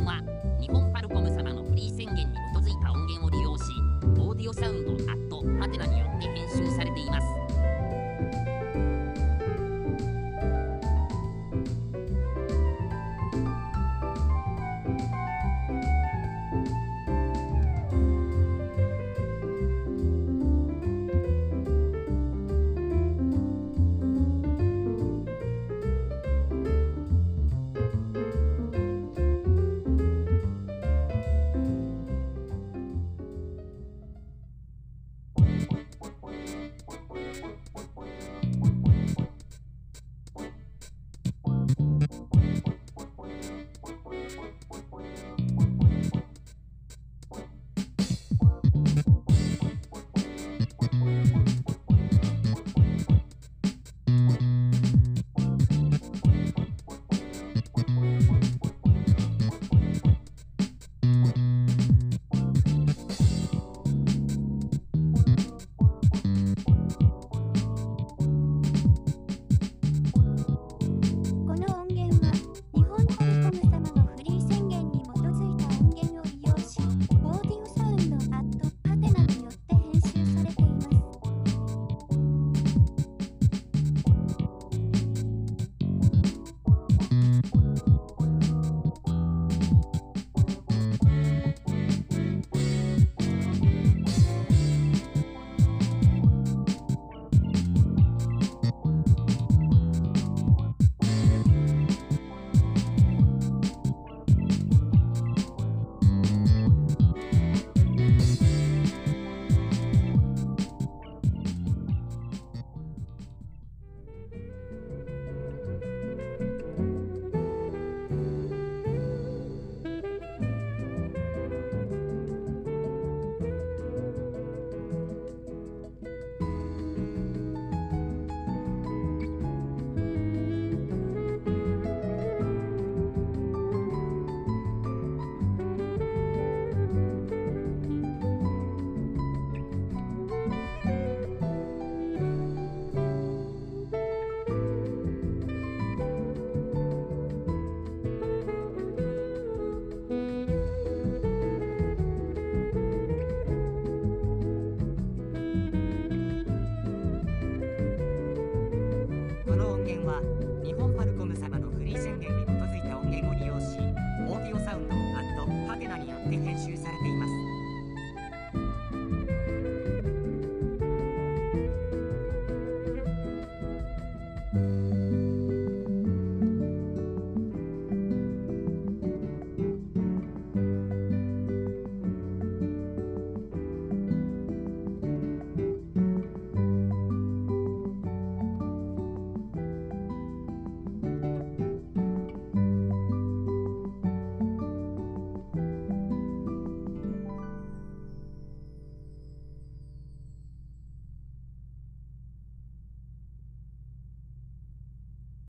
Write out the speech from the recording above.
lap 言は日本ファルコム様のフリー宣言に